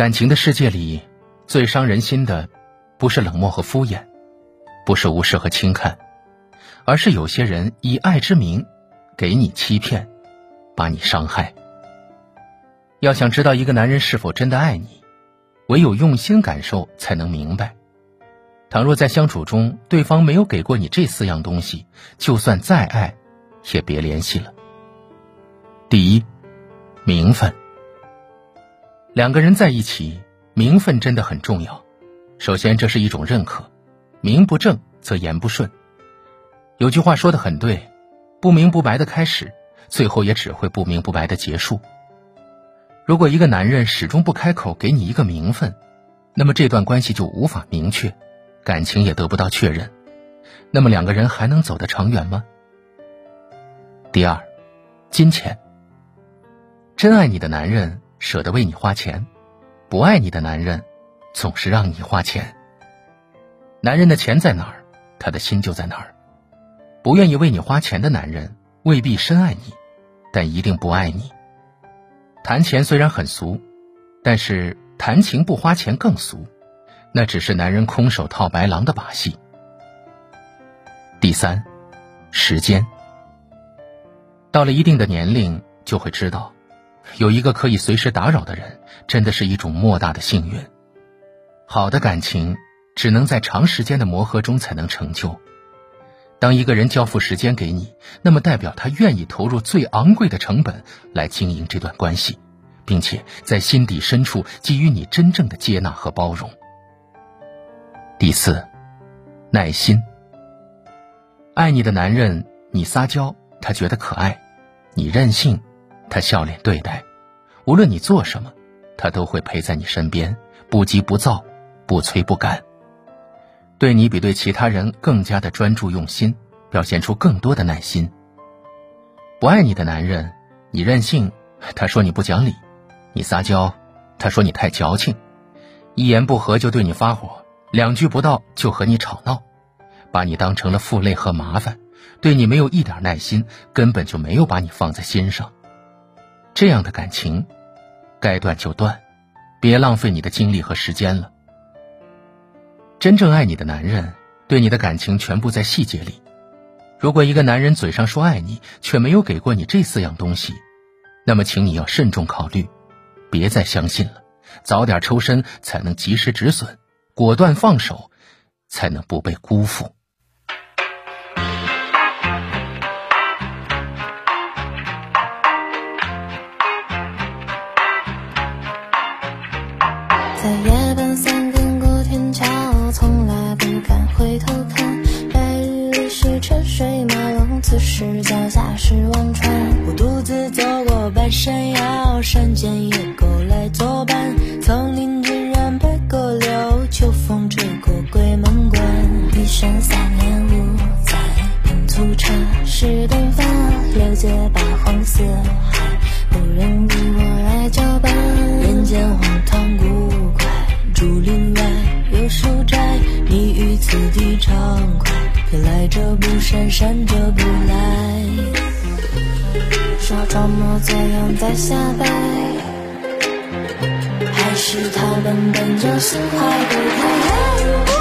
感情的世界里，最伤人心的，不是冷漠和敷衍，不是无视和轻看，而是有些人以爱之名，给你欺骗，把你伤害。要想知道一个男人是否真的爱你，唯有用心感受才能明白。倘若在相处中，对方没有给过你这四样东西，就算再爱，也别联系了。第一，名分。两个人在一起，名分真的很重要。首先，这是一种认可，名不正则言不顺。有句话说的很对，不明不白的开始，最后也只会不明不白的结束。如果一个男人始终不开口给你一个名分，那么这段关系就无法明确，感情也得不到确认，那么两个人还能走得长远吗？第二，金钱。真爱你的男人舍得为你花钱，不爱你的男人总是让你花钱。男人的钱在哪儿，他的心就在哪儿。不愿意为你花钱的男人未必深爱你，但一定不爱你。谈钱虽然很俗，但是谈情不花钱更俗，那只是男人空手套白狼的把戏。第三，时间。到了一定的年龄，就会知道。有一个可以随时打扰的人，真的是一种莫大的幸运。好的感情只能在长时间的磨合中才能成就。当一个人交付时间给你，那么代表他愿意投入最昂贵的成本来经营这段关系，并且在心底深处给予你真正的接纳和包容。第四，耐心。爱你的男人，你撒娇他觉得可爱，你任性。他笑脸对待，无论你做什么，他都会陪在你身边，不急不躁，不催不赶。对你比对其他人更加的专注用心，表现出更多的耐心。不爱你的男人，你任性，他说你不讲理；你撒娇，他说你太矫情；一言不合就对你发火，两句不到就和你吵闹，把你当成了负累和麻烦，对你没有一点耐心，根本就没有把你放在心上。这样的感情，该断就断，别浪费你的精力和时间了。真正爱你的男人，对你的感情全部在细节里。如果一个男人嘴上说爱你，却没有给过你这四样东西，那么请你要慎重考虑，别再相信了，早点抽身才能及时止损，果断放手，才能不被辜负。在夜半三更过天桥，从来不敢回头看。白日里是车水马龙，此时脚下是忘川。我独自走过半山腰，山间野狗来作伴。丛林尽染白鸽柳，秋风吹过鬼门关。一山三年五载品粗茶，是灯发，了解八荒四海，无人与我来者不善，善者不来。说装模作样在瞎掰，还是他们本就心怀不开。